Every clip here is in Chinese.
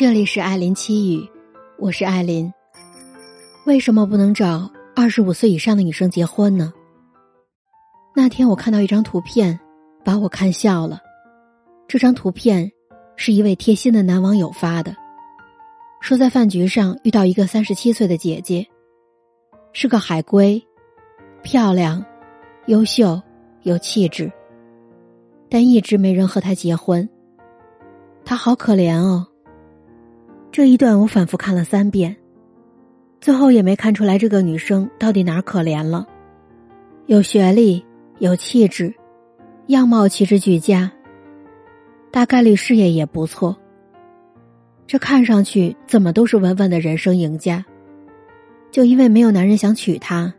这里是艾琳七语，我是艾琳。为什么不能找二十五岁以上的女生结婚呢？那天我看到一张图片，把我看笑了。这张图片是一位贴心的男网友发的，说在饭局上遇到一个三十七岁的姐姐，是个海归，漂亮、优秀、有气质，但一直没人和她结婚。她好可怜哦。这一段我反复看了三遍，最后也没看出来这个女生到底哪儿可怜了。有学历，有气质，样貌气质俱佳，大概率事业也不错。这看上去怎么都是稳稳的人生赢家，就因为没有男人想娶她，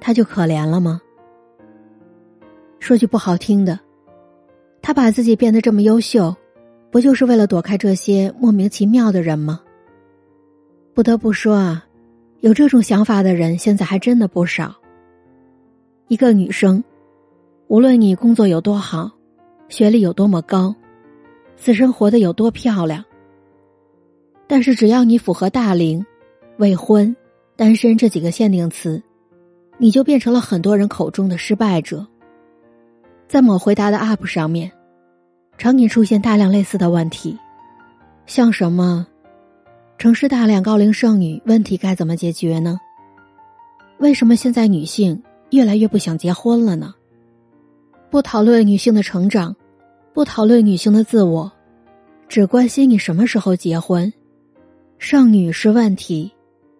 她就可怜了吗？说句不好听的，她把自己变得这么优秀。不就是为了躲开这些莫名其妙的人吗？不得不说啊，有这种想法的人现在还真的不少。一个女生，无论你工作有多好，学历有多么高，私生活的有多漂亮，但是只要你符合大龄、未婚、单身这几个限定词，你就变成了很多人口中的失败者。在某回答的 UP 上面。常年出现大量类似的问题，像什么城市大量高龄剩女，问题该怎么解决呢？为什么现在女性越来越不想结婚了呢？不讨论女性的成长，不讨论女性的自我，只关心你什么时候结婚。剩女是问题，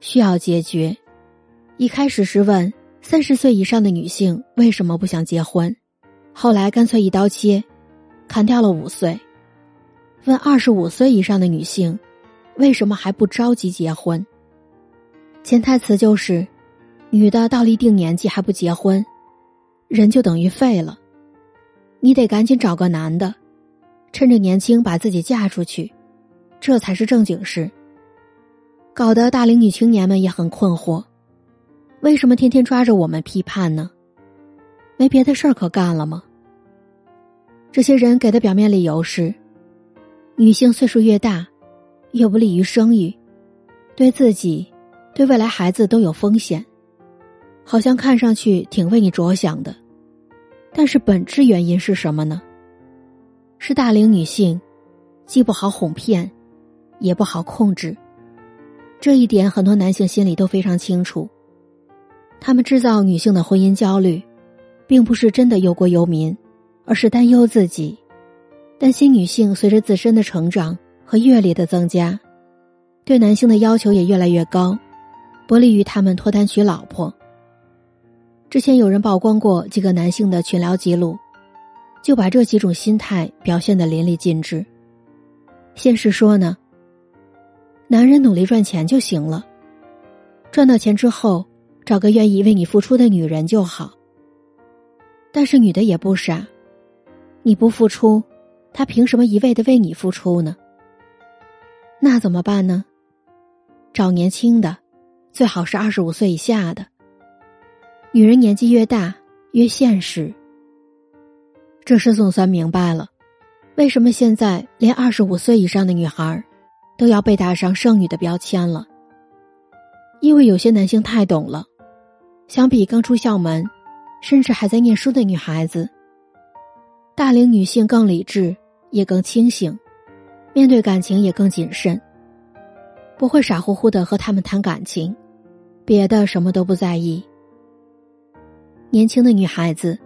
需要解决。一开始是问三十岁以上的女性为什么不想结婚，后来干脆一刀切。砍掉了五岁，问二十五岁以上的女性，为什么还不着急结婚？潜台词就是，女的到了一定年纪还不结婚，人就等于废了。你得赶紧找个男的，趁着年轻把自己嫁出去，这才是正经事。搞得大龄女青年们也很困惑，为什么天天抓着我们批判呢？没别的事儿可干了吗？这些人给的表面理由是：女性岁数越大，越不利于生育，对自己、对未来孩子都有风险，好像看上去挺为你着想的。但是本质原因是什么呢？是大龄女性既不好哄骗，也不好控制。这一点很多男性心里都非常清楚。他们制造女性的婚姻焦虑，并不是真的忧国忧民。而是担忧自己，担心女性随着自身的成长和阅历的增加，对男性的要求也越来越高，不利于他们脱单娶老婆。之前有人曝光过几个男性的群聊记录，就把这几种心态表现的淋漓尽致。现实说呢，男人努力赚钱就行了，赚到钱之后找个愿意为你付出的女人就好。但是女的也不傻。你不付出，他凭什么一味的为你付出呢？那怎么办呢？找年轻的，最好是二十五岁以下的。女人年纪越大越现实。这事总算明白了，为什么现在连二十五岁以上的女孩都要被打上剩女的标签了？因为有些男性太懂了，相比刚出校门，甚至还在念书的女孩子。大龄女性更理智，也更清醒，面对感情也更谨慎，不会傻乎乎的和他们谈感情，别的什么都不在意。年轻的女孩子，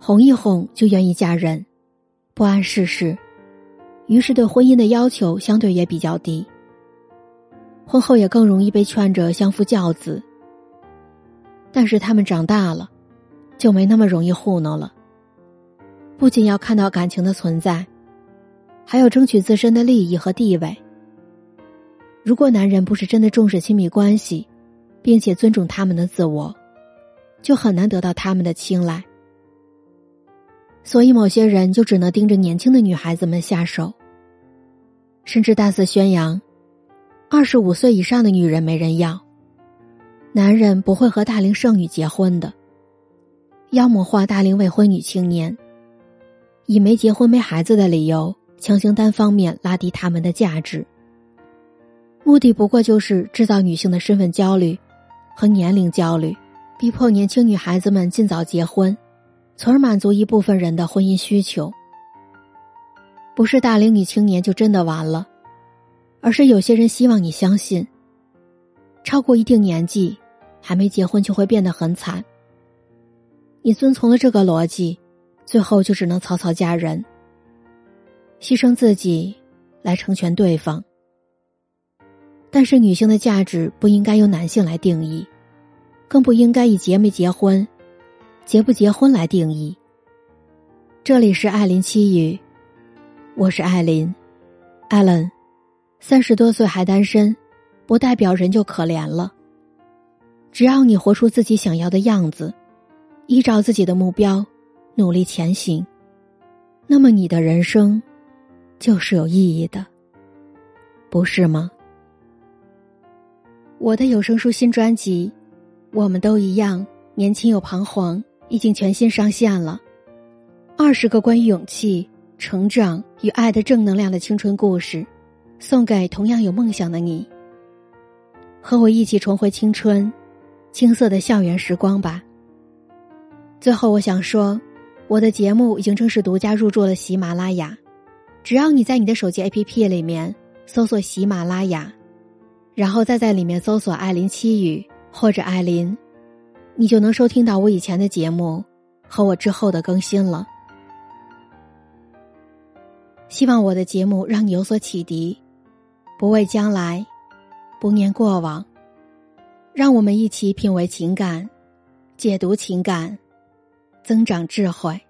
哄一哄就愿意嫁人，不谙世事，于是对婚姻的要求相对也比较低。婚后也更容易被劝着相夫教子。但是他们长大了，就没那么容易糊弄了。不仅要看到感情的存在，还要争取自身的利益和地位。如果男人不是真的重视亲密关系，并且尊重他们的自我，就很难得到他们的青睐。所以，某些人就只能盯着年轻的女孩子们下手，甚至大肆宣扬：二十五岁以上的女人没人要，男人不会和大龄剩女结婚的，妖魔化大龄未婚女青年。以没结婚、没孩子的理由，强行单方面拉低他们的价值，目的不过就是制造女性的身份焦虑和年龄焦虑，逼迫年轻女孩子们尽早结婚，从而满足一部分人的婚姻需求。不是大龄女青年就真的完了，而是有些人希望你相信，超过一定年纪还没结婚就会变得很惨。你遵从了这个逻辑，最后就只能草草嫁人，牺牲自己来成全对方。但是女性的价值不应该由男性来定义，更不应该以结没结婚、结不结婚来定义。这里是艾琳七语。我是艾琳，艾伦，三十多岁还单身，不代表人就可怜了。只要你活出自己想要的样子，依照自己的目标努力前行，那么你的人生就是有意义的，不是吗？我的有声书新专辑《我们都一样，年轻又彷徨》已经全新上线了，二十个关于勇气。成长与爱的正能量的青春故事，送给同样有梦想的你。和我一起重回青春，青涩的校园时光吧。最后，我想说，我的节目已经正式独家入驻了喜马拉雅。只要你在你的手机 APP 里面搜索喜马拉雅，然后再在里面搜索“艾琳七语”或者“艾琳”，你就能收听到我以前的节目和我之后的更新了。希望我的节目让你有所启迪，不畏将来，不念过往，让我们一起品味情感，解读情感，增长智慧。